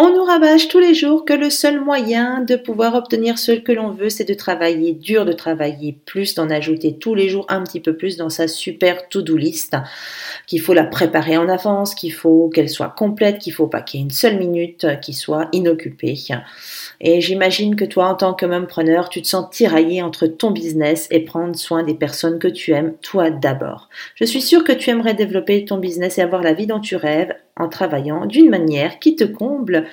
On nous rabâche tous les jours que le seul moyen de pouvoir obtenir ce que l'on veut, c'est de travailler dur, de travailler plus, d'en ajouter tous les jours un petit peu plus dans sa super to-do list, qu'il faut la préparer en avance, qu'il faut qu'elle soit complète, qu'il faut pas qu'il y ait une seule minute qui soit inoccupée. Et j'imagine que toi, en tant que preneur, tu te sens tiraillé entre ton business et prendre soin des personnes que tu aimes, toi d'abord. Je suis sûre que tu aimerais développer ton business et avoir la vie dont tu rêves en travaillant d'une manière qui te comble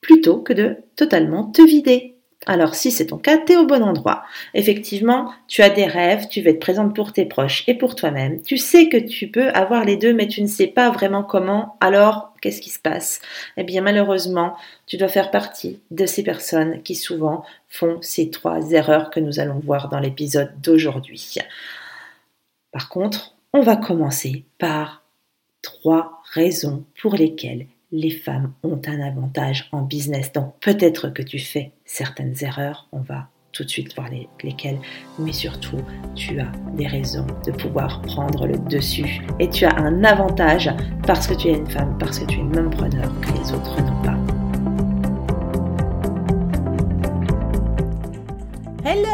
plutôt que de totalement te vider. Alors si c'est ton cas, tu es au bon endroit. Effectivement, tu as des rêves, tu veux être présente pour tes proches et pour toi-même. Tu sais que tu peux avoir les deux, mais tu ne sais pas vraiment comment. Alors, qu'est-ce qui se passe? Eh bien, malheureusement, tu dois faire partie de ces personnes qui souvent font ces trois erreurs que nous allons voir dans l'épisode d'aujourd'hui. Par contre, on va commencer par trois raisons pour lesquelles les femmes ont un avantage en business. Donc peut-être que tu fais certaines erreurs, on va tout de suite voir lesquelles, mais surtout tu as des raisons de pouvoir prendre le dessus. Et tu as un avantage parce que tu es une femme, parce que tu es même preneur que les autres n'ont pas. Hello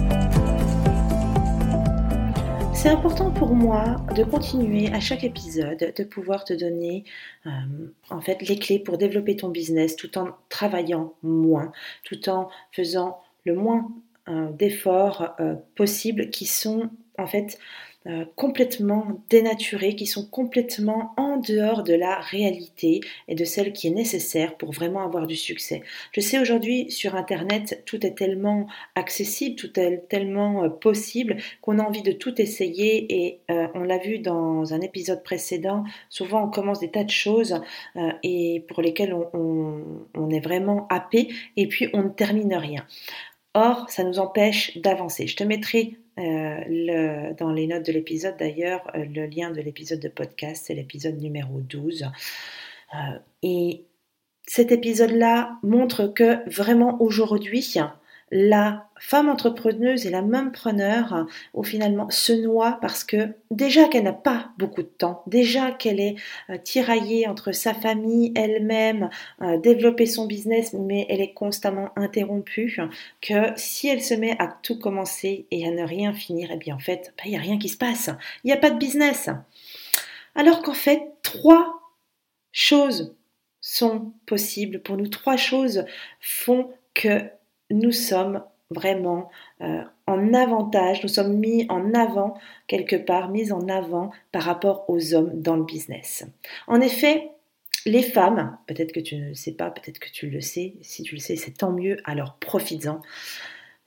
C'est important pour moi de continuer à chaque épisode de pouvoir te donner euh, en fait les clés pour développer ton business tout en travaillant moins, tout en faisant le moins euh, d'efforts euh, possibles qui sont en fait euh, complètement dénaturés, qui sont complètement en dehors de la réalité et de celle qui est nécessaire pour vraiment avoir du succès. Je sais aujourd'hui sur Internet, tout est tellement accessible, tout est tellement euh, possible qu'on a envie de tout essayer et euh, on l'a vu dans un épisode précédent, souvent on commence des tas de choses et pour lesquelles on, on est vraiment happé et puis on ne termine rien. Or, ça nous empêche d'avancer. Je te mettrai euh, dans les notes de l'épisode d'ailleurs euh, le lien de l'épisode de podcast, c'est l'épisode numéro 12. Euh, et cet épisode-là montre que vraiment aujourd'hui, la femme entrepreneuse et la même preneur ou finalement se noie parce que déjà qu'elle n'a pas beaucoup de temps, déjà qu'elle est euh, tiraillée entre sa famille, elle-même, euh, développer son business, mais elle est constamment interrompue, que si elle se met à tout commencer et à ne rien finir, et eh bien en fait, bah, il n'y a rien qui se passe, il n'y a pas de business. Alors qu'en fait, trois choses sont possibles pour nous, trois choses font que nous sommes vraiment euh, en avantage, nous sommes mis en avant quelque part, mis en avant par rapport aux hommes dans le business. En effet, les femmes, peut-être que tu ne le sais pas, peut-être que tu le sais, si tu le sais, c'est tant mieux, alors profites-en.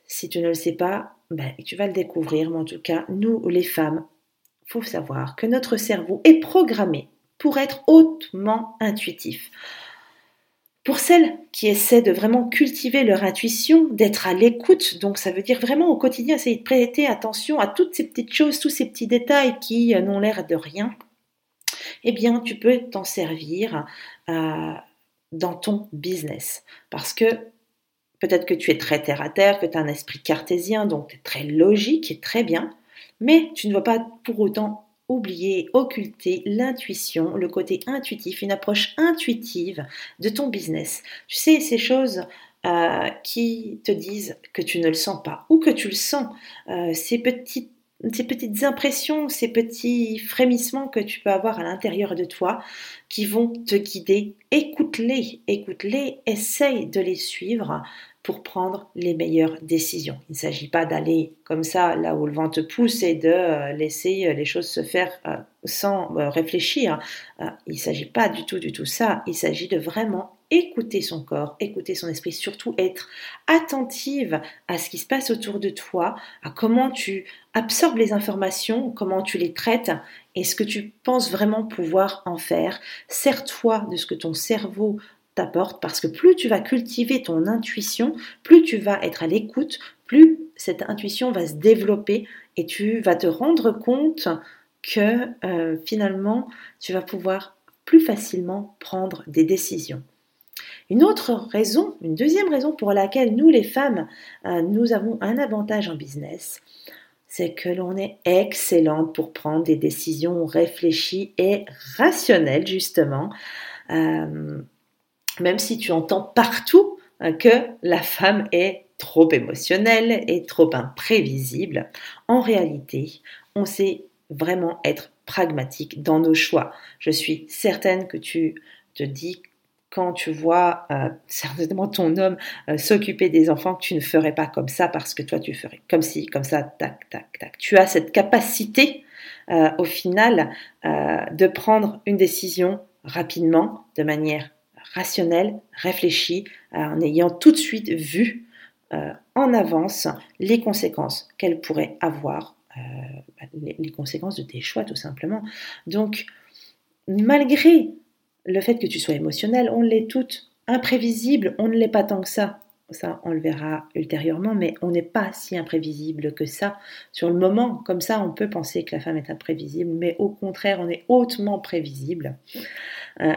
Si tu ne le sais pas, ben, tu vas le découvrir, mais en tout cas, nous les femmes, faut savoir que notre cerveau est programmé pour être hautement intuitif. Pour celles qui essaient de vraiment cultiver leur intuition, d'être à l'écoute, donc ça veut dire vraiment au quotidien essayer de prêter attention à toutes ces petites choses, tous ces petits détails qui euh, n'ont l'air de rien, eh bien tu peux t'en servir euh, dans ton business. Parce que peut-être que tu es très terre à terre, que tu as un esprit cartésien, donc tu es très logique et très bien, mais tu ne vas pas pour autant oublier, occulter l'intuition, le côté intuitif, une approche intuitive de ton business. Tu sais, ces choses euh, qui te disent que tu ne le sens pas ou que tu le sens, euh, ces petites ces petites impressions, ces petits frémissements que tu peux avoir à l'intérieur de toi qui vont te guider, écoute-les, écoute-les, essaye de les suivre pour prendre les meilleures décisions. Il ne s'agit pas d'aller comme ça là où le vent te pousse et de euh, laisser les choses se faire euh, sans réfléchir. Il ne s'agit pas du tout, du tout ça. Il s'agit de vraiment écouter son corps, écouter son esprit, surtout être attentive à ce qui se passe autour de toi, à comment tu absorbes les informations, comment tu les traites et ce que tu penses vraiment pouvoir en faire. Sers-toi de ce que ton cerveau t'apporte parce que plus tu vas cultiver ton intuition, plus tu vas être à l'écoute, plus cette intuition va se développer et tu vas te rendre compte que euh, finalement tu vas pouvoir plus facilement prendre des décisions. Une autre raison, une deuxième raison pour laquelle nous les femmes, euh, nous avons un avantage en business, c'est que l'on est excellente pour prendre des décisions réfléchies et rationnelles, justement. Euh, même si tu entends partout euh, que la femme est trop émotionnelle et trop imprévisible, en réalité, on sait vraiment être pragmatique dans nos choix. Je suis certaine que tu te dis quand tu vois euh, certainement ton homme euh, s'occuper des enfants que tu ne ferais pas comme ça parce que toi tu ferais comme si, comme ça, tac, tac, tac. Tu as cette capacité euh, au final de prendre une décision rapidement, de manière rationnelle, réfléchie, en ayant tout de suite vu en avance les conséquences qu'elle pourrait avoir, les conséquences de tes choix tout simplement. Donc, malgré le fait que tu sois émotionnel, on l'est toutes. Imprévisible, on ne l'est pas tant que ça. Ça, on le verra ultérieurement, mais on n'est pas si imprévisible que ça. Sur le moment, comme ça, on peut penser que la femme est imprévisible, mais au contraire, on est hautement prévisible. Euh,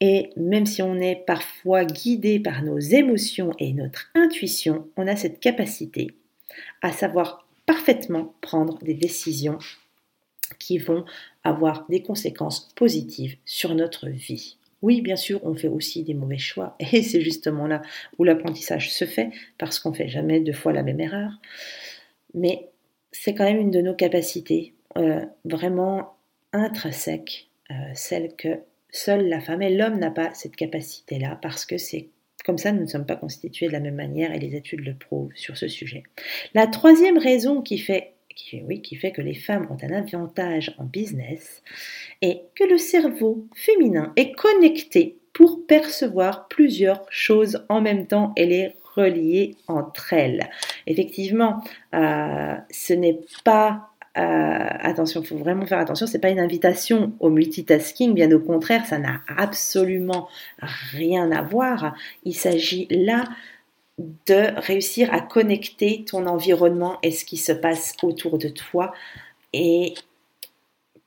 et même si on est parfois guidé par nos émotions et notre intuition, on a cette capacité à savoir parfaitement prendre des décisions qui vont avoir des conséquences positives sur notre vie. Oui, bien sûr, on fait aussi des mauvais choix et c'est justement là où l'apprentissage se fait parce qu'on ne fait jamais deux fois la même erreur. Mais c'est quand même une de nos capacités euh, vraiment intrinsèques, euh, celle que seule la femme et l'homme n'a pas cette capacité-là parce que c'est comme ça, nous ne sommes pas constitués de la même manière et les études le prouvent sur ce sujet. La troisième raison qui fait oui, qui fait que les femmes ont un avantage en business, et que le cerveau féminin est connecté pour percevoir plusieurs choses en même temps et les relier entre elles. Effectivement, euh, ce n'est pas euh, attention, il faut vraiment faire attention, c'est pas une invitation au multitasking, bien au contraire, ça n'a absolument rien à voir. Il s'agit là de réussir à connecter ton environnement et ce qui se passe autour de toi et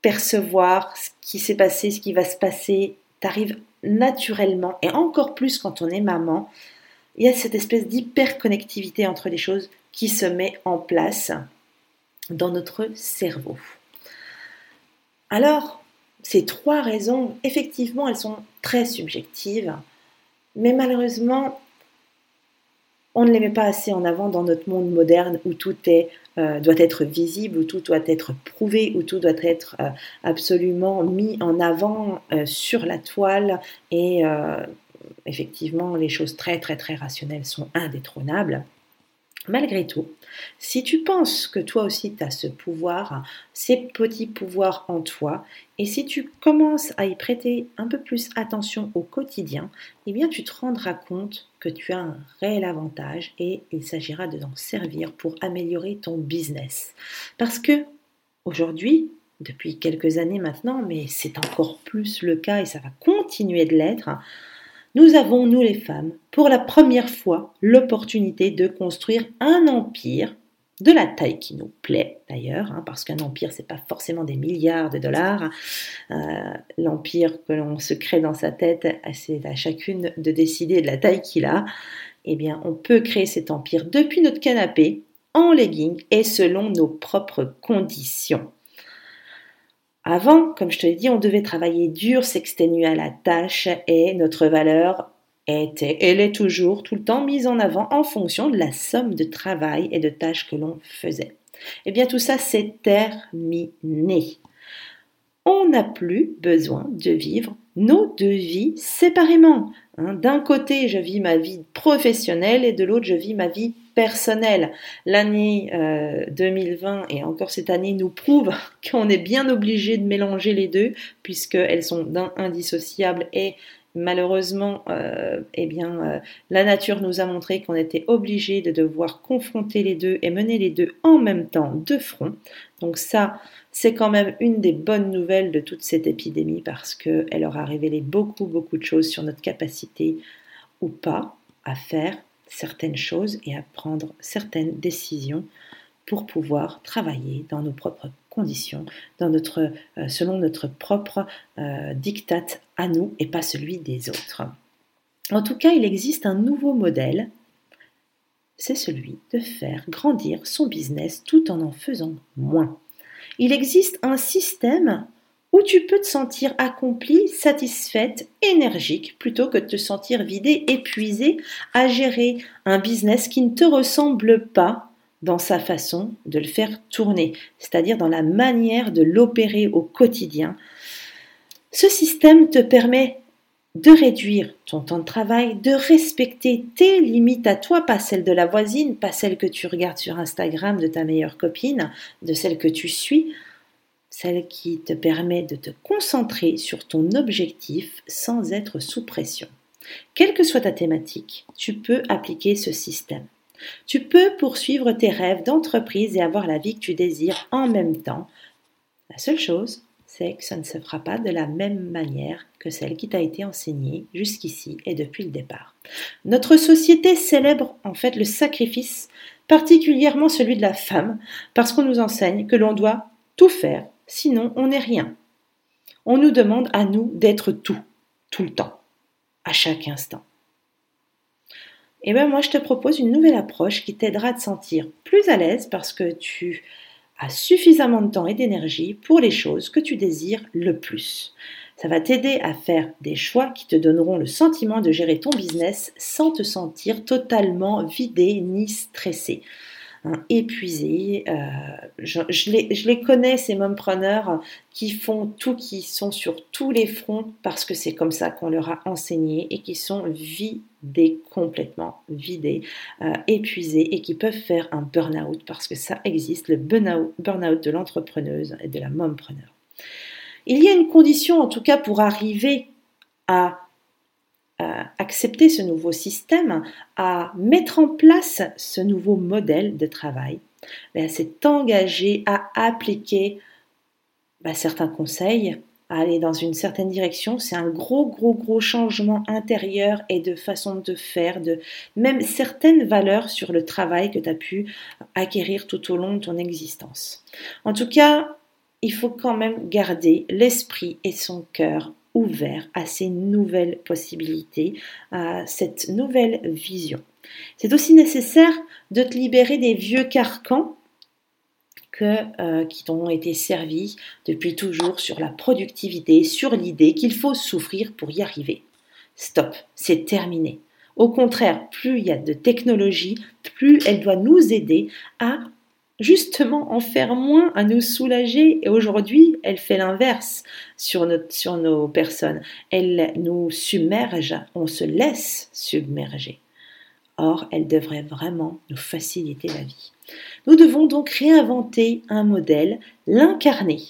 percevoir ce qui s'est passé, ce qui va se passer, t'arrive naturellement et encore plus quand on est maman, il y a cette espèce d'hyperconnectivité entre les choses qui se met en place dans notre cerveau. Alors, ces trois raisons, effectivement, elles sont très subjectives, mais malheureusement, on ne les met pas assez en avant dans notre monde moderne où tout euh, doit être visible, où tout doit être prouvé, où tout doit être euh, absolument mis en avant euh, sur la toile. Et effectivement, les choses très très très rationnelles sont indétrônables. Malgré tout, si tu penses que toi aussi tu as ce pouvoir, ces petits pouvoirs en toi, et si tu commences à y prêter un peu plus attention au quotidien, eh bien tu te rendras compte que tu as un réel avantage et il s'agira de t'en servir pour améliorer ton business. Parce que aujourd'hui, depuis quelques années maintenant, mais c'est encore plus le cas et ça va continuer de l'être, nous avons, nous les femmes, pour la première fois, l'opportunité de construire un empire de la taille qui nous plaît d'ailleurs, hein, parce qu'un empire, c'est pas forcément des milliards de dollars. Euh, l'empire que l'on se crée dans sa tête, c'est à chacune de décider de la taille qu'il a. Eh bien, on peut créer cet empire depuis notre canapé, en legging et selon nos propres conditions. Avant, comme je te l'ai dit, on devait travailler dur, s'exténuer à la tâche et notre valeur était, elle est toujours tout le temps mise en avant en fonction de la somme de travail et de tâches que l'on faisait. Eh bien, tout ça, c'est terminé. On n'a plus besoin de vivre nos deux vies séparément. Hein. D'un côté, je vis ma vie professionnelle et de l'autre, je vis ma vie personnelle. L'année 2020 euh, et encore cette année nous prouve qu'on est bien obligé de mélanger les deux puisqu'elles sont indissociables et malheureusement, euh, eh bien, euh, la nature nous a montré qu'on était obligé de devoir confronter les deux et mener les deux en même temps de front. Donc ça, c'est quand même une des bonnes nouvelles de toute cette épidémie parce qu'elle aura révélé beaucoup, beaucoup de choses sur notre capacité ou pas à faire certaines choses et à prendre certaines décisions pour pouvoir travailler dans nos propres conditions, euh, selon notre propre euh, diktat à nous et pas celui des autres. En tout cas, il existe un nouveau modèle, c'est celui de faire grandir son business tout en en faisant moins. Il existe un système où tu peux te sentir accomplie, satisfaite, énergique, plutôt que de te sentir vidée, épuisée à gérer un business qui ne te ressemble pas dans sa façon de le faire tourner, c'est-à-dire dans la manière de l'opérer au quotidien. Ce système te permet de réduire ton temps de travail, de respecter tes limites à toi, pas celles de la voisine, pas celles que tu regardes sur Instagram de ta meilleure copine, de celles que tu suis, celle qui te permet de te concentrer sur ton objectif sans être sous pression. Quelle que soit ta thématique, tu peux appliquer ce système. Tu peux poursuivre tes rêves d'entreprise et avoir la vie que tu désires en même temps. La seule chose, c'est que ça ne se fera pas de la même manière que celle qui t'a été enseignée jusqu'ici et depuis le départ. Notre société célèbre en fait le sacrifice, particulièrement celui de la femme, parce qu'on nous enseigne que l'on doit tout faire, sinon on n'est rien. On nous demande à nous d'être tout, tout le temps, à chaque instant. Et eh bien moi je te propose une nouvelle approche qui t'aidera à te sentir plus à l'aise parce que tu as suffisamment de temps et d'énergie pour les choses que tu désires le plus. Ça va t'aider à faire des choix qui te donneront le sentiment de gérer ton business sans te sentir totalement vidé ni stressé. Hein, épuisés. Euh, je, les, connais, ces mompreneurs qui font tout, qui sont sur tous les fronts parce que c'est comme ça qu'on leur a enseigné et qui sont vidés complètement, vidés, euh, épuisés et qui peuvent faire un burn-out parce que ça existe, le burn-out de l'entrepreneuse et de la mompreneur. Il y a une condition en tout cas pour arriver à à accepter ce nouveau système, à mettre en place ce nouveau modèle de travail, ben, c'est engagé à appliquer ben, certains conseils, à aller dans une certaine direction. C'est un gros, gros, gros changement intérieur et de façon de faire, de même certaines valeurs sur le travail que tu as pu acquérir tout au long de ton existence. En tout cas, il faut quand même garder l'esprit et son cœur ouvert à ces nouvelles possibilités, à cette nouvelle vision. C'est aussi nécessaire de te libérer des vieux carcans que, euh, qui t'ont été servis depuis toujours sur la productivité, sur l'idée qu'il faut souffrir pour y arriver. Stop, c'est terminé. Au contraire, plus il y a de technologie, plus elle doit nous aider à justement en faire moins, à nous soulager. Et aujourd'hui, elle fait l'inverse sur, nos personnes. Elle nous submerge, on se laisse submerger. Or, elle devrait vraiment nous faciliter la vie. Nous devons donc réinventer un modèle, l'incarner.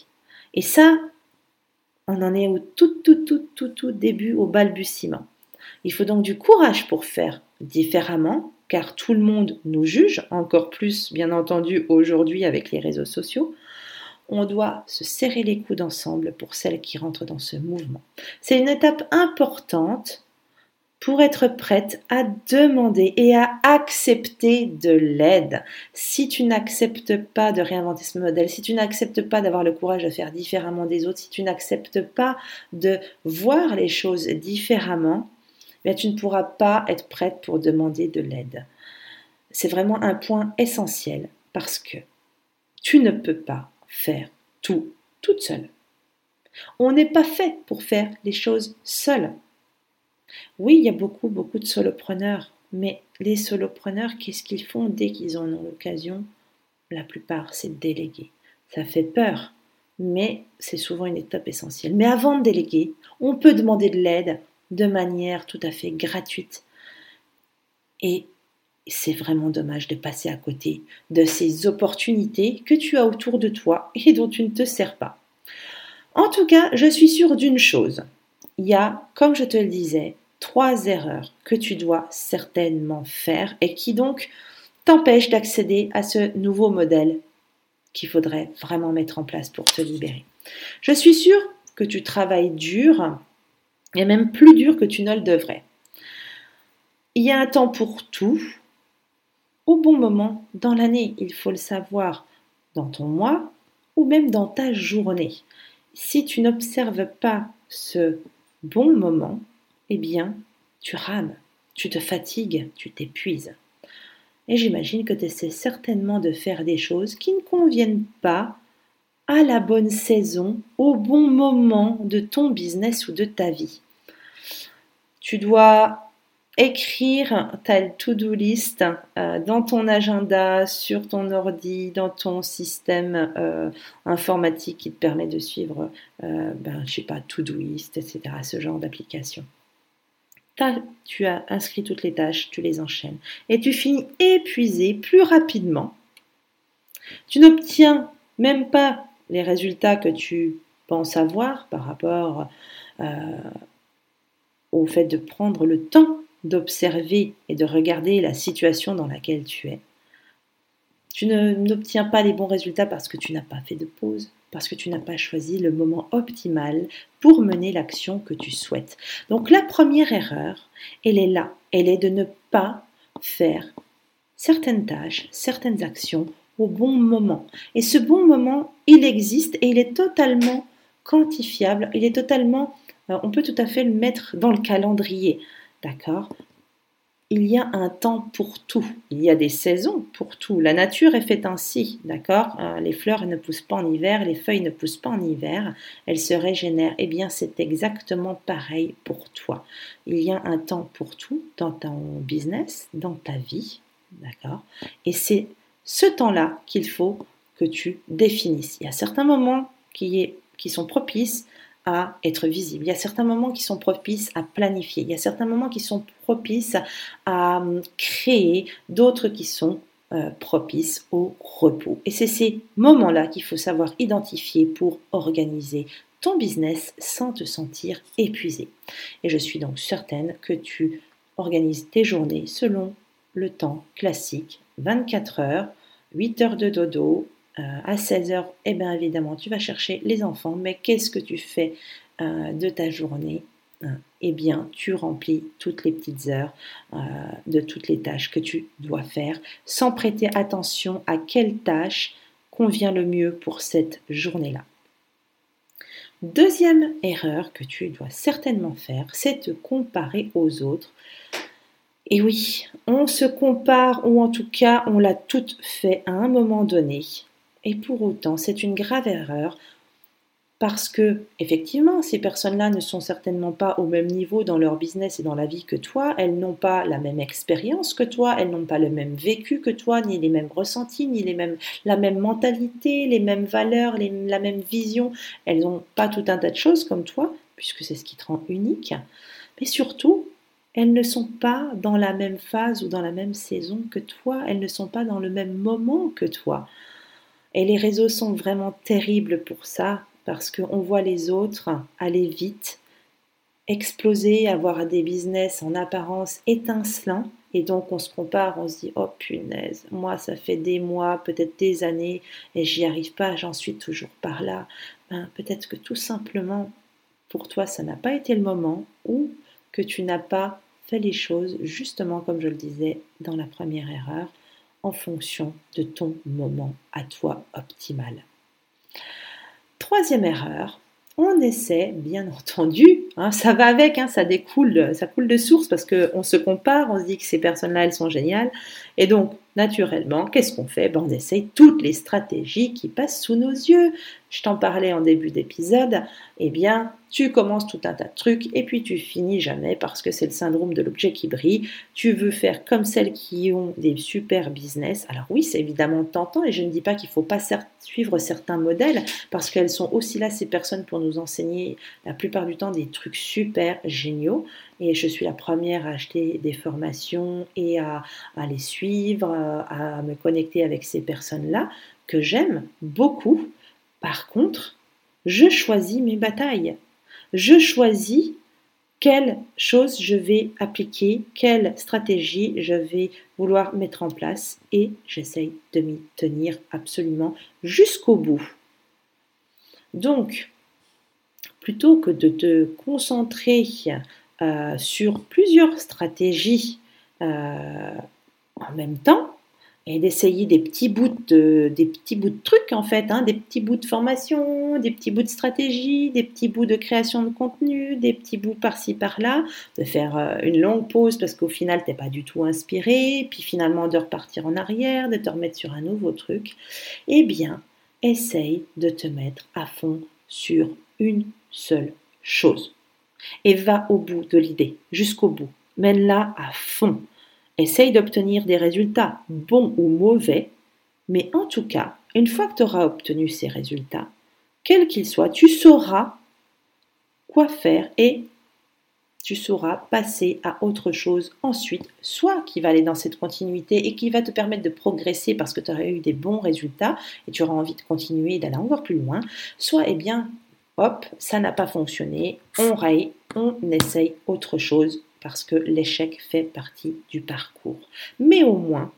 Et ça, on en est au tout, tout, tout, tout, tout début, au balbutiement. Il faut donc du courage pour faire différemment, car tout le monde nous juge, encore plus bien entendu aujourd'hui avec les réseaux sociaux, on doit se serrer les coudes ensemble pour celles qui rentrent dans ce mouvement. C'est une étape importante pour être prête à demander et à accepter de l'aide. Si tu n'acceptes pas de réinventer ce modèle, si tu n'acceptes pas d'avoir le courage de faire différemment des autres, si tu n'acceptes pas de voir les choses différemment, tu ne pourras pas être prête pour demander de l'aide. C'est vraiment un point essentiel parce que tu ne peux pas faire tout toute seule. On n'est pas fait pour faire les choses seules. Oui, il y a beaucoup, beaucoup de solopreneurs, mais les solopreneurs, qu'est-ce qu'ils font dès qu'ils en ont l'occasion? La plupart, c'est déléguer. Ça fait peur, mais c'est souvent une étape essentielle. Mais avant de déléguer, on peut demander de l'aide de manière tout à fait gratuite. Et c'est vraiment dommage de passer à côté de ces opportunités que tu as autour de toi et dont tu ne te sers pas. En tout cas, je suis sûre d'une chose. Il y a, comme je te le disais, trois erreurs que tu dois certainement faire et qui donc t'empêchent d'accéder à ce nouveau modèle qu'il faudrait vraiment mettre en place pour te libérer. Je suis sûre que tu travailles dur et même plus dur que tu ne le devrais. Il y a un temps pour tout, au bon moment dans l'année, il faut le savoir, dans ton mois ou même dans ta journée. Si tu n'observes pas ce bon moment, eh bien, tu rames, tu te fatigues, tu t'épuises. Et j'imagine que tu essaies certainement de faire des choses qui ne conviennent pas à la bonne saison, au bon moment de ton business ou de ta vie. Tu dois écrire ta to-do list euh, dans ton agenda, sur ton ordi, dans ton système euh, informatique qui te permet de suivre, euh, ben, je sais pas, list, etc., ce genre d'application. Tu as inscrit toutes les tâches, tu les enchaînes et tu finis épuisé plus rapidement. Tu n'obtiens même pas les résultats que tu penses avoir par rapport au fait de prendre le temps d'observer et de regarder la situation dans laquelle tu es. Tu n'obtiens pas les bons résultats parce que tu n'as pas fait de pause, parce que tu n'as pas choisi le moment optimal pour mener l'action que tu souhaites. Donc la première erreur, elle est là, elle est de ne pas faire certaines tâches, certaines actions au bon moment. Et ce bon moment, il existe et il est totalement quantifiable, il est totalement, euh, on peut tout à fait le mettre dans le calendrier. D'accord? Il y a un temps pour tout. Il y a des saisons pour tout. La nature est faite ainsi, d'accord? Euh, Les fleurs ne poussent pas en hiver, les feuilles ne poussent pas en hiver, elles se régénèrent. Eh bien, c'est exactement pareil pour toi. Il y a un temps pour tout dans ton business, dans ta vie, d'accord? Et c'est ce temps-là qu'il faut que tu définisses. Il y a certains moments qui, sont propices à être visible. Il y a certains moments qui sont propices à planifier. Il y a certains moments qui sont propices à hum, créer, d'autres qui sont euh, propices au repos. Et c'est ces moments-là qu'il faut savoir identifier pour organiser ton business sans te sentir épuisé. Et je suis donc certaine que tu organises tes journées selon le temps classique, 24 heures, 8 heures de dodo, euh, à 16 heures, eh bien évidemment, tu vas chercher les enfants, mais qu'est-ce que tu fais euh, de ta journée hein? Eh bien, tu remplis toutes les petites heures euh, de toutes les tâches que tu dois faire, sans prêter attention à quelle tâche convient le mieux pour cette journée-là. Deuxième erreur que tu dois certainement faire, c'est te comparer aux autres. Et oui, on se compare, ou en tout cas, on l'a toutes fait à un moment donné. Et pour autant, c'est une grave erreur parce que, effectivement, ces personnes-là ne sont certainement pas au même niveau dans leur business et dans la vie que toi, elles n'ont pas la même expérience que toi, elles n'ont pas le même vécu que toi, ni les mêmes ressentis, ni les mêmes, la même mentalité, les mêmes valeurs, la même vision. Elles n'ont pas tout un tas de choses comme toi, puisque c'est ce qui te rend unique. Mais surtout, elles ne sont pas dans la même phase ou dans la même saison que toi, elles ne sont pas dans le même moment que toi. Et les réseaux sont vraiment terribles pour ça, parce qu'on voit les autres aller vite, exploser, avoir des business en apparence étincelants, et donc on se compare, on se dit oh punaise, moi ça fait des mois, peut-être des années, et j'y arrive pas, j'en suis toujours par là. Ben, peut-être que tout simplement pour toi ça n'a pas été le moment, ou que tu n'as pas fait les choses justement comme je le disais dans la première erreur, en fonction de ton moment à toi optimal. Troisième erreur, on essaie, bien entendu, hein, ça va avec, hein, ça découle, ça coule de source parce qu'on se compare, on se dit que ces personnes-là, elles sont géniales, Et donc, naturellement, qu'est-ce qu'on fait? Ben, On essaye toutes les stratégies qui passent sous nos yeux. Je t'en parlais en début d'épisode. Eh bien, tu commences tout un tas de trucs et puis tu finis jamais parce que c'est le syndrome de l'objet qui brille. Tu veux faire comme celles qui ont des super business. Alors oui, c'est évidemment tentant et je ne dis pas qu'il ne faut pas suivre certains modèles parce qu'elles sont aussi là, ces personnes, pour nous enseigner la plupart du temps des trucs super géniaux. Et je suis la première à acheter des formations et à, les suivre, à me connecter avec ces personnes-là que j'aime beaucoup. Par contre, je choisis mes batailles. Je choisis quelle chose je vais appliquer, quelle stratégie je vais vouloir mettre en place et j'essaye de m'y tenir absolument jusqu'au bout. Donc, plutôt que de te concentrer euh, sur plusieurs stratégies euh, en même temps, et d'essayer des petits bouts de des petits bouts de trucs en fait, hein, des petits bouts de formation, des petits bouts de stratégie, des petits bouts de création de contenu, des petits bouts par-ci par-là, de faire euh, une longue pause parce qu'au final t'es pas du tout inspiré, puis finalement de repartir en arrière, de te remettre sur un nouveau truc. Eh bien, essaye de te mettre à fond sur une seule chose et va au bout de l'idée, jusqu'au bout. Mène-la à fond. Essaye d'obtenir des résultats, bons ou mauvais, mais en tout cas, une fois que tu auras obtenu ces résultats, quels qu'ils soient, tu sauras quoi faire et tu sauras passer à autre chose ensuite, soit qui va aller dans cette continuité et qui va te permettre de progresser parce que tu auras eu des bons résultats et tu auras envie de continuer et d'aller encore plus loin, soit, eh bien, hop, ça n'a pas fonctionné, on raye, on essaye autre chose parce que l'échec fait partie du parcours. Mais au moins,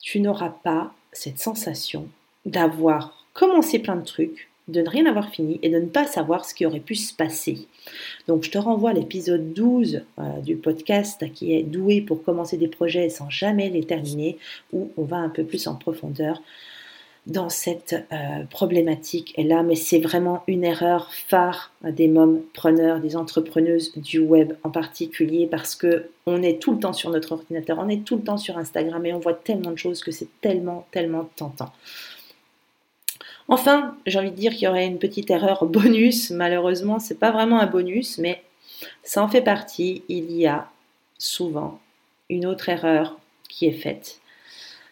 tu n'auras pas cette sensation d'avoir commencé plein de trucs, de ne rien avoir fini et de ne pas savoir ce qui aurait pu se passer. Donc je te renvoie à l'épisode 12 euh, du podcast qui est doué pour commencer des projets sans jamais les terminer, où on va un peu plus en profondeur dans cette euh, problématique là, mais c'est vraiment une erreur phare des preneurs, des entrepreneuses du web en particulier, parce que on est tout le temps sur notre ordinateur, on est tout le temps sur Instagram et on voit tellement de choses que c'est tellement, tellement tentant. Enfin, j'ai envie de dire qu'il y aurait une petite erreur bonus. Malheureusement, c'est pas vraiment un bonus, mais ça en fait partie. Il y a souvent une autre erreur qui est faite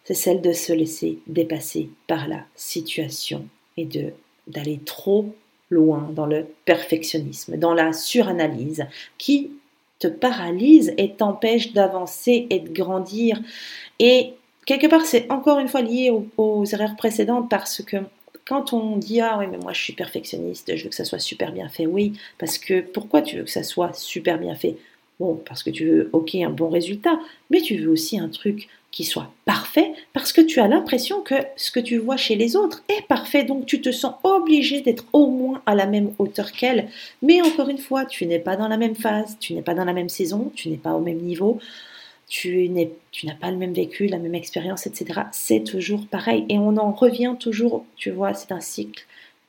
c'est celle de se laisser dépasser par la situation et d'aller trop loin dans le perfectionnisme, dans la suranalyse qui te paralyse et t'empêche d'avancer et de grandir. Et quelque part, c'est encore une fois lié aux, aux, erreurs précédentes parce que quand on dit ah oui mais moi je suis perfectionniste, je veux que ça soit super bien fait, oui, parce que pourquoi tu veux que ça soit super bien fait? Bon, parce que tu veux, ok, un bon résultat, mais tu veux aussi un truc qui soit parfait parce que tu as l'impression que ce que tu vois chez les autres est parfait, donc tu te sens obligé d'être au moins à la même hauteur qu'elle. Mais encore une fois, tu n'es pas dans la même phase, tu n'es pas dans la même saison, tu n'es pas au même niveau, tu n'as pas le même vécu, la même expérience, etc. C'est toujours pareil et on en revient toujours, tu vois, c'est un cycle,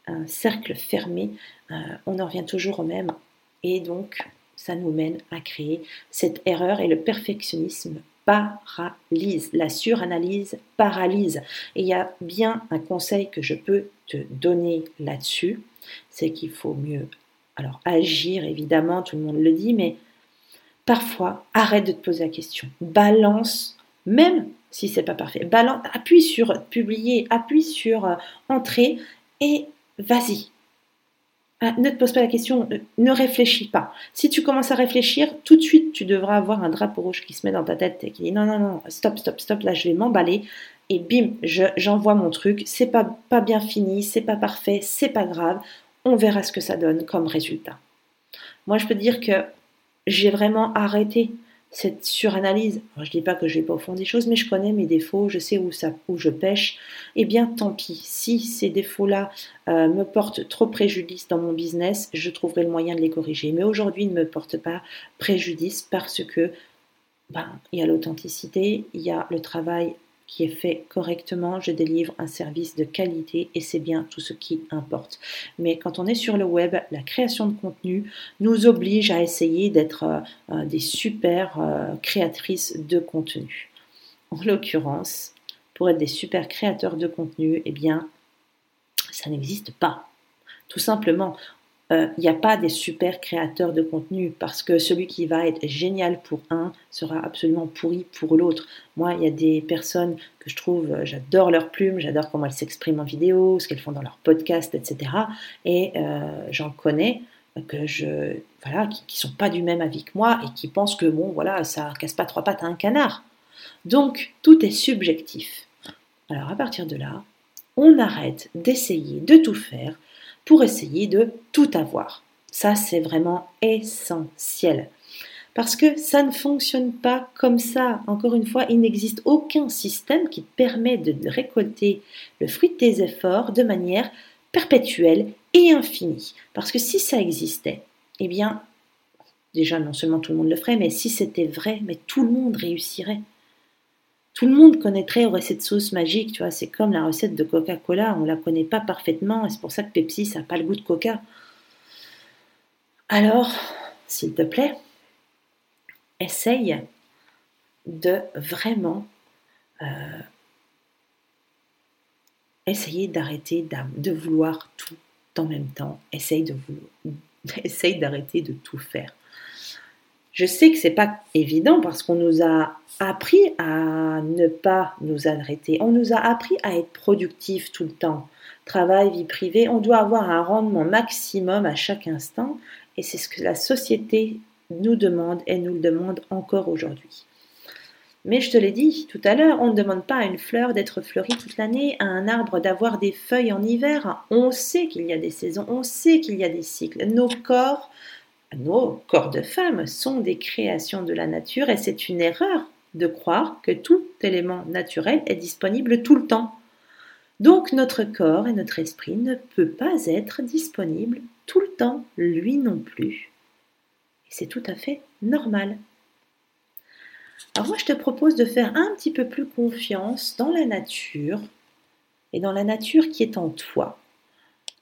un cercle fermé, euh, on en revient toujours au même. Et donc, ça nous mène à créer cette erreur et le perfectionnisme paralyse. La suranalyse paralyse. Et il y a bien un conseil que je peux te donner là-dessus, c'est qu'il faut mieux alors agir évidemment, tout le monde le dit, mais parfois arrête de te poser la question. Balance, même si c'est pas parfait. Balance, appuie sur publier, appuie sur euh, entrer et vas-y, ne te pose pas la question, euh, ne réfléchis pas. Si tu commences à réfléchir, tout de suite, tu devras avoir un drapeau rouge qui se met dans ta tête et qui dit non, non, non, stop, stop, stop, là, je vais m'emballer. Et bim, j'envoie mon truc. C'est pas, pas bien fini, c'est pas parfait, c'est pas grave. On verra ce que ça donne comme résultat. Moi, je peux dire que j'ai vraiment arrêté cette suranalyse, je ne dis pas que je vais pas au fond des choses, mais je connais mes défauts, je sais où, ça, je pêche, eh bien tant pis, si ces défauts-là euh, me portent trop préjudice dans mon business, je trouverai le moyen de les corriger. Mais aujourd'hui, ils ne me portent pas préjudice parce que ben, il y a l'authenticité, il y a le travail qui est fait correctement, je délivre un service de qualité et c'est bien tout ce qui importe. Mais quand on est sur le web, la création de contenu nous oblige à essayer d'être euh, euh, des super euh, créatrices de contenu. en l'occurrence, pour être des super créateurs de contenu, eh bien, ça n'existe pas. Tout simplement, il euh, n'y a pas des super créateurs de contenu parce que celui qui va être génial pour un sera absolument pourri pour l'autre. Moi, il y a des personnes que je trouve, euh, j'adore leurs plumes, j'adore comment elles s'expriment en vidéo, ce qu'elles font dans leurs podcasts, etc. Et euh, j'en connais que je, voilà, qui, ne sont pas du même avis que moi et qui pensent que bon, voilà, ça casse pas trois pattes à un canard. Donc, tout est subjectif. Alors, à partir de là, on arrête d'essayer de tout faire pour essayer de tout avoir. Ça, c'est vraiment essentiel. Parce que ça ne fonctionne pas comme ça. Encore une fois, il n'existe aucun système qui permet de récolter le fruit de tes efforts de manière perpétuelle et infinie. Parce que si ça existait, eh bien, déjà, non seulement tout le monde le ferait, mais si c'était vrai, mais tout le monde réussirait tout le monde connaîtrait aurait cette sauce magique, tu vois. C'est comme la recette de Coca-Cola, on la connaît pas parfaitement, et c'est pour ça que Pepsi, ça n'a pas le goût de Coca. Alors, s'il te plaît, essaye de vraiment euh, essayer d'arrêter de vouloir tout en même temps. Essaye de essaye d'arrêter de tout faire. Je sais que c'est pas évident parce qu'on nous a appris à ne pas nous arrêter. On nous a appris à être productif tout le temps. Travail, vie privée, on doit avoir un rendement maximum à chaque instant et c'est ce que la société nous demande et nous le demande encore aujourd'hui. Mais je te l'ai dit tout à l'heure, on ne demande pas à une fleur d'être fleurie toute l'année, à un arbre d'avoir des feuilles en hiver. On sait qu'il y a des saisons, on sait qu'il y a des cycles. Nos corps nos corps de femmes sont des créations de la nature et c'est une erreur de croire que tout élément naturel est disponible tout le temps. Donc notre corps et notre esprit ne peut pas être disponible tout le temps, lui non plus. Et c'est tout à fait normal. Alors moi je te propose de faire un petit peu plus confiance dans la nature et dans la nature qui est en toi.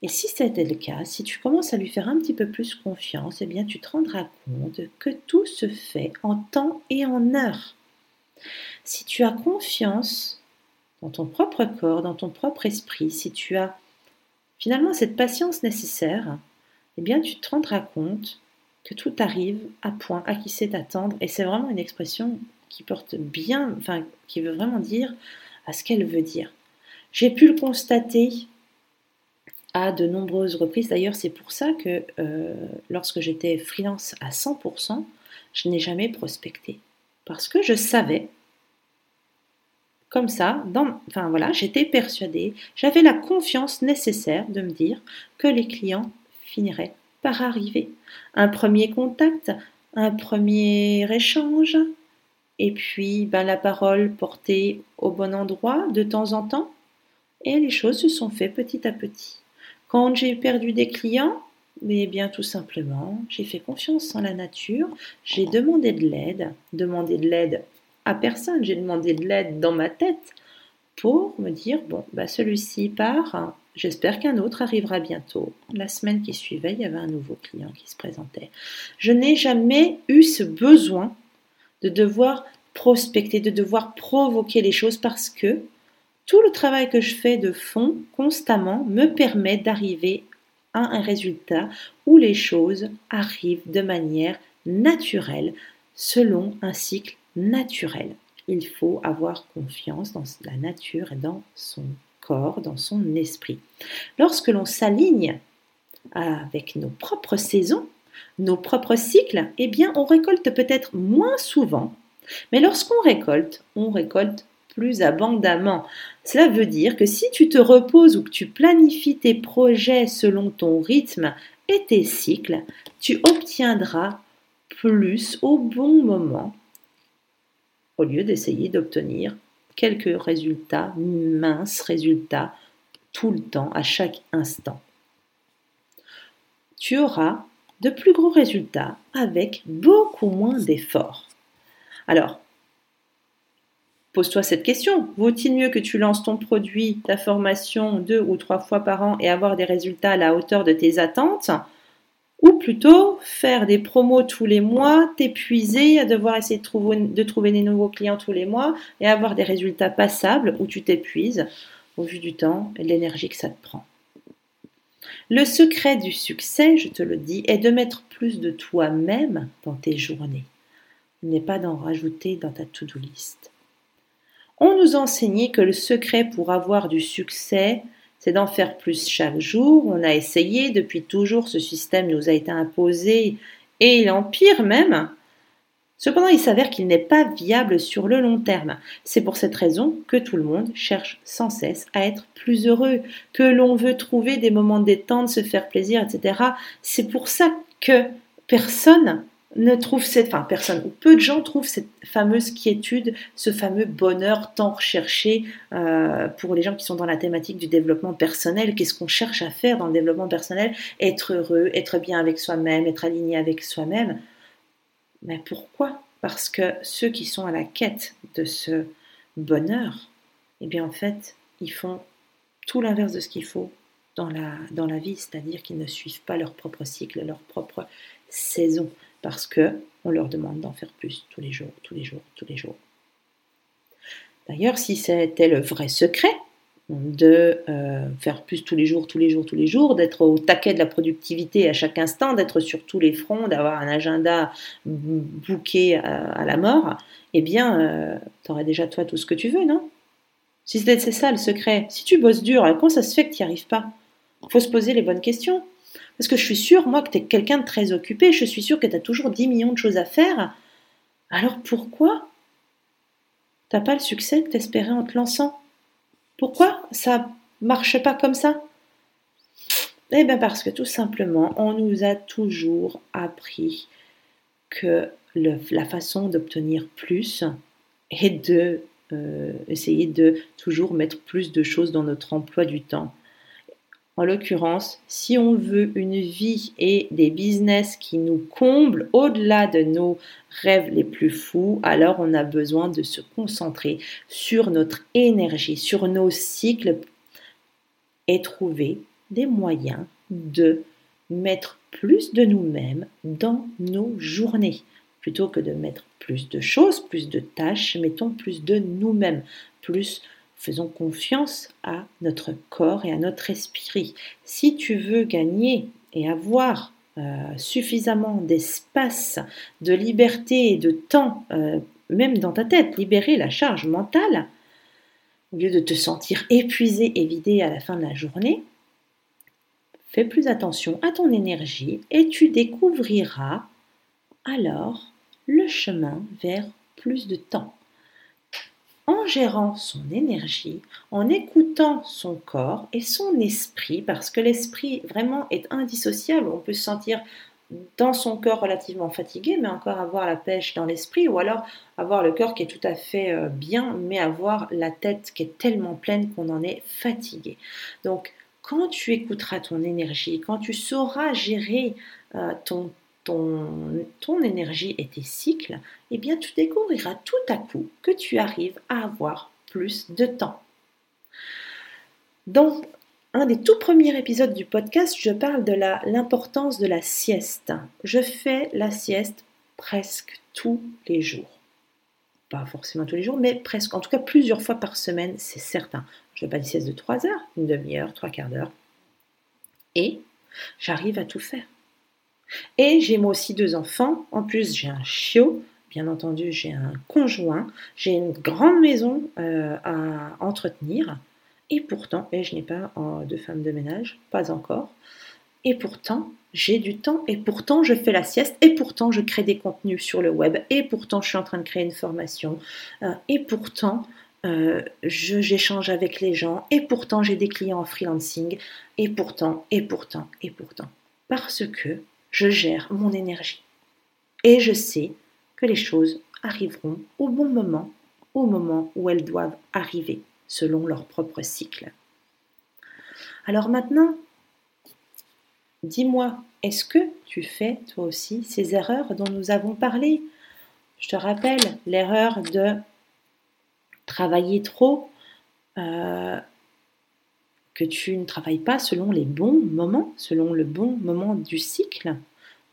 Et si c'était le cas, si tu commences à lui faire un petit peu plus confiance, eh bien tu te rendras compte que tout se fait en temps et en heure. Si tu as confiance dans ton propre corps, dans ton propre esprit, si tu as finalement cette patience nécessaire, eh bien tu te rendras compte que tout arrive à point, à qui sait attendre. Et c'est vraiment une expression qui porte bien, enfin, qui veut vraiment dire à ce qu'elle veut dire. J'ai pu le constater à de nombreuses reprises. D'ailleurs, c'est pour ça que euh, lorsque j'étais freelance à 100%, je n'ai jamais prospecté. Parce que je savais, comme ça, enfin voilà, j'étais persuadée, j'avais la confiance nécessaire de me dire que les clients finiraient par arriver. Un premier contact, un premier échange, et puis ben, la parole portée au bon endroit de temps en temps, et les choses se sont faites petit à petit. Quand j'ai perdu des clients, eh bien tout simplement, j'ai fait confiance en la nature, j'ai demandé de l'aide, demandé de l'aide à personne, j'ai demandé de l'aide dans ma tête pour me dire bon, bah celui-ci part, j'espère qu'un autre arrivera bientôt. La semaine qui suivait, il y avait un nouveau client qui se présentait. Je n'ai jamais eu ce besoin de devoir prospecter, de devoir provoquer les choses parce que tout le travail que je fais de fond constamment me permet d'arriver à un résultat où les choses arrivent de manière naturelle, selon un cycle naturel. Il faut avoir confiance dans la nature et dans son corps, dans son esprit. Lorsque l'on s'aligne avec nos propres saisons, nos propres cycles, eh bien on récolte peut-être moins souvent, mais lorsqu'on récolte, on récolte plus abondamment. Cela veut dire que si tu te reposes ou que tu planifies tes projets selon ton rythme et tes cycles, tu obtiendras plus au bon moment au lieu d'essayer d'obtenir quelques résultats, minces résultats, tout le temps, à chaque instant. Tu auras de plus gros résultats avec beaucoup moins d'efforts. Alors, Pose-toi cette question. Vaut-il mieux que tu lances ton produit, ta formation deux ou trois fois par an et avoir des résultats à la hauteur de tes attentes? Ou plutôt faire des promos tous les mois, t'épuiser, à devoir essayer de trouver, de trouver des nouveaux clients tous les mois et avoir des résultats passables où tu t'épuises au vu du temps et de l'énergie que ça te prend? Le secret du succès, je te le dis, est de mettre plus de toi-même dans tes journées. N'est pas d'en rajouter dans ta to-do list. On nous a enseigné que le secret pour avoir du succès, c'est d'en faire plus chaque jour. On a essayé depuis toujours, ce système nous a été imposé et il empire même. Cependant, il s'avère qu'il n'est pas viable sur le long terme. C'est pour cette raison que tout le monde cherche sans cesse à être plus heureux, que l'on veut trouver des moments de détente, se faire plaisir, etc. C'est pour ça que personne ne cette, personne peu de gens trouvent cette fameuse quiétude, ce fameux bonheur tant recherché euh, pour les gens qui sont dans la thématique du développement personnel. Qu'est-ce qu'on cherche à faire dans le développement personnel? Être heureux, être bien avec soi-même, être aligné avec soi-même. Mais pourquoi? Parce que ceux qui sont à la quête de ce bonheur, eh bien en fait, ils font tout l'inverse de ce qu'il faut dans la vie, c'est-à-dire qu'ils ne suivent pas leur propre cycle, leur propre saison parce que on leur demande d'en faire plus tous les jours, tous les jours, tous les jours. D'ailleurs, si c'était le vrai secret de euh, faire plus tous les jours, tous les jours, tous les jours, d'être au taquet de la productivité à chaque instant, d'être sur tous les fronts, d'avoir un agenda bouqué à, la mort, eh bien, euh, tu aurais déjà toi tout ce que tu veux, non? Si c'est ça le secret, si tu bosses dur, comment ça se fait que tu n'y arrives pas? Il faut se poser les bonnes questions. Parce que je suis sûre, moi, que tu es quelqu'un de très occupé, je suis sûre que tu as toujours 10 millions de choses à faire. Alors pourquoi t'as pas le succès que t'espérais en te lançant? Pourquoi ça marche pas comme ça? Eh bien parce que tout simplement, on nous a toujours appris que la façon d'obtenir plus est de euh, essayer de toujours mettre plus de choses dans notre emploi du temps. En l'occurrence, si on veut une vie et des business qui nous comblent au-delà de nos rêves les plus fous, alors on a besoin de se concentrer sur notre énergie, sur nos cycles et trouver des moyens de mettre plus de nous-mêmes dans nos journées. Plutôt que de mettre plus de choses, plus de tâches, mettons plus de nous-mêmes, plus Faisons confiance à notre corps et à notre esprit. Si tu veux gagner et avoir euh, suffisamment d'espace, de liberté et de temps, euh, même dans ta tête, libérer la charge mentale, au lieu de te sentir épuisé et vidé à la fin de la journée, fais plus attention à ton énergie et tu découvriras alors le chemin vers plus de temps en gérant son énergie, en écoutant son corps et son esprit, parce que l'esprit vraiment est indissociable. On peut se sentir dans son corps relativement fatigué, mais encore avoir la pêche dans l'esprit, ou alors avoir le corps qui est tout à fait euh, bien, mais avoir la tête qui est tellement pleine qu'on en est fatigué. Donc, quand tu écouteras ton énergie, quand tu sauras gérer euh, ton ton, énergie et tes cycles, eh bien tu découvriras tout à coup que tu arrives à avoir plus de temps. Dans un des tout premiers épisodes du podcast, je parle de l'importance de la sieste. Je fais la sieste presque tous les jours. Pas forcément tous les jours, mais presque, en tout cas plusieurs fois par semaine, c'est certain. Je fais pas une sieste de 3 heures, une demi-heure, trois quarts d'heure. Et j'arrive à tout faire. Et j'ai moi aussi deux enfants. En plus, j'ai un chiot. Bien entendu, j'ai un conjoint. J'ai une grande maison euh, à entretenir. Et pourtant, et je n'ai pas euh, de femme de ménage, pas encore. Et pourtant, j'ai du temps. Et pourtant, je fais la sieste. Et pourtant, je crée des contenus sur le web. Et pourtant, je suis en train de créer une formation. Euh, et pourtant, j'échange avec les gens. Et pourtant, j'ai des clients en freelancing. Et pourtant, et pourtant, et pourtant. Parce que je gère mon énergie. Et je sais que les choses arriveront au bon moment, au moment où elles doivent arriver, selon leur propre cycle. Alors maintenant, dis-moi, est-ce que tu fais toi aussi ces erreurs dont nous avons parlé? Je te rappelle l'erreur de travailler trop, euh, que tu ne travailles pas selon les bons moments, selon le bon moment du cycle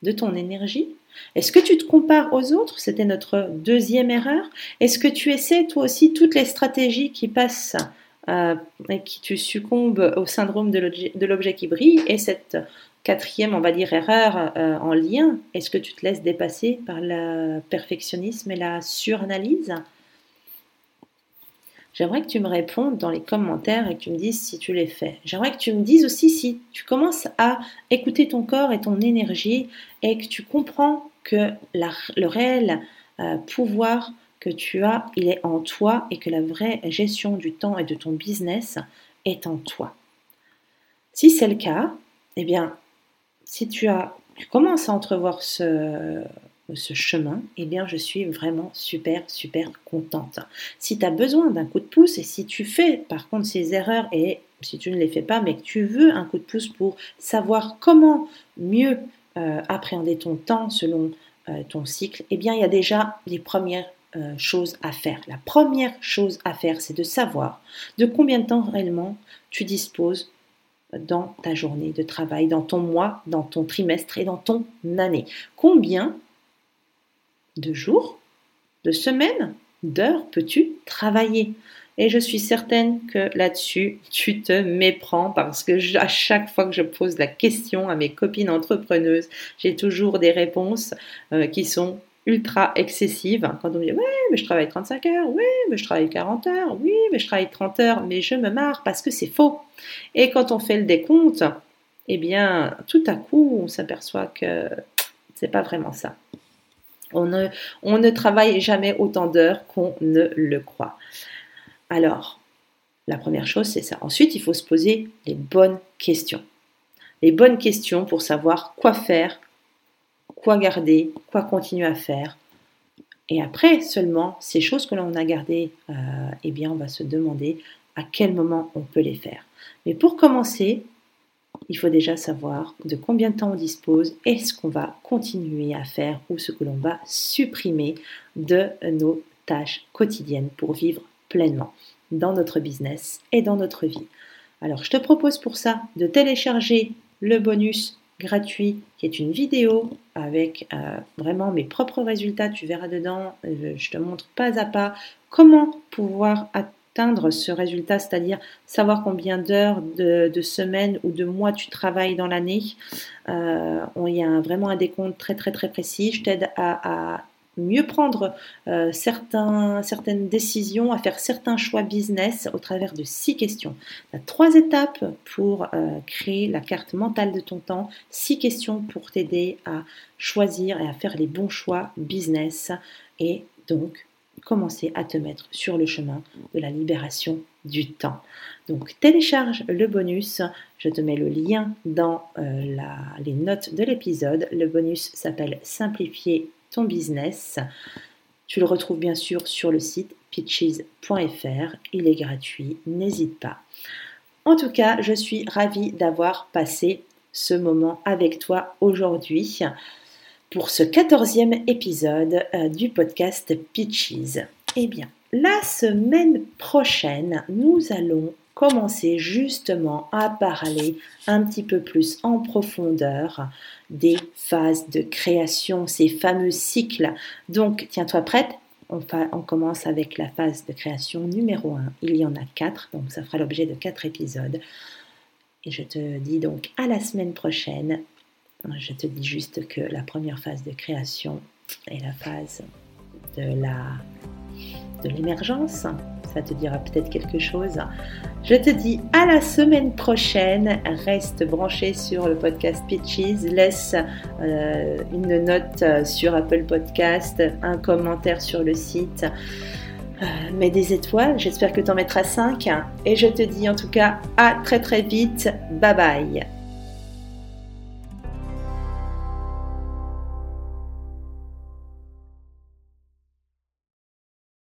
de ton énergie. Est-ce que tu te compares aux autres? C'était notre deuxième erreur. Est-ce que tu essaies toi aussi toutes les stratégies qui passent euh, et qui tu succombes au syndrome de l'objet qui brille? Et cette quatrième, on va dire, erreur euh, en lien, est-ce que tu te laisses dépasser par le perfectionnisme et la suranalyse? J'aimerais que tu me répondes dans les commentaires et que tu me dises si tu les fais. J'aimerais que tu me dises aussi si tu commences à écouter ton corps et ton énergie et que tu comprends que le réel euh, pouvoir que tu as, il est en toi et que la vraie gestion du temps et de ton business est en toi. Si c'est le cas, eh bien, si tu as, tu commences à entrevoir ce, ce chemin, eh bien je suis vraiment super, super contente. Si tu as besoin d'un coup de pouce et si tu fais par contre ces erreurs et si tu ne les fais pas mais que tu veux un coup de pouce pour savoir comment mieux euh, appréhender ton temps selon euh, ton cycle, eh bien il y a déjà les premières euh, choses à faire. La première chose à faire, c'est de savoir de combien de temps réellement tu disposes dans ta journée de travail, dans ton mois, dans ton trimestre et dans ton année. Combien de jours, de semaines, d'heures peux-tu travailler? Et je suis certaine que là-dessus, tu te méprends parce que à chaque fois que je pose la question à mes copines entrepreneuses, j'ai toujours des réponses euh, qui sont ultra excessives. Quand on me dit, ouais, mais je travaille 35 heures, oui, mais je travaille 40 heures, oui, mais je travaille 30 heures, mais je me marre parce que c'est faux. Et quand on fait le décompte, eh bien, tout à coup, on s'aperçoit que c'est pas vraiment ça. On ne, travaille jamais autant d'heures qu'on ne le croit. Alors, la première chose, c'est ça. Ensuite, il faut se poser les bonnes questions. Les bonnes questions pour savoir quoi faire, quoi garder, quoi continuer à faire. Et après seulement, ces choses que l'on a gardées, euh, eh bien, on va se demander à quel moment on peut les faire. Mais pour commencer, il faut déjà savoir de combien de temps on dispose et ce qu'on va continuer à faire ou ce que l'on va supprimer de nos tâches quotidiennes pour vivre pleinement dans notre business et dans notre vie. Alors je te propose pour ça de télécharger le bonus gratuit qui est une vidéo avec euh, vraiment mes propres résultats. Tu verras dedans, euh, je te montre pas à pas comment pouvoir ce résultat, c'est-à-dire savoir combien d'heures, de, semaines ou de mois tu travailles dans l'année. Euh, il y a vraiment un décompte très très très précis. Je t'aide à, mieux prendre euh, certains, certaines décisions, à faire certains choix business au travers de six questions. Trois étapes pour euh, créer la carte mentale de ton temps, six questions pour t'aider à choisir et à faire les bons choix business et donc commencer à te mettre sur le chemin de la libération du temps. Donc télécharge le bonus, je te mets le lien dans euh, les notes de l'épisode. Le bonus s'appelle Simplifier ton business. Tu le retrouves bien sûr sur le site pitches.fr. Il est gratuit, n'hésite pas. En tout cas, je suis ravie d'avoir passé ce moment avec toi aujourd'hui pour ce quatorzième épisode euh, du podcast Pitches. Eh bien, la semaine prochaine, nous allons commencer justement à parler un petit peu plus en profondeur des phases de création, ces fameux cycles. Donc, tiens-toi prête, on, on, commence avec la phase de création numéro 1. Il y en a quatre, donc ça fera l'objet de quatre épisodes. Et je te dis donc à la semaine prochaine je te dis juste que la première phase de création est la phase de l'émergence. Ça te dira peut-être quelque chose. Je te dis à la semaine prochaine. Reste branché sur le podcast Pitches. Laisse euh, une note sur Apple Podcast, un commentaire sur le site. Euh, mets des étoiles. J'espère que tu en mettras 5. Et je te dis en tout cas à très très vite. Bye bye.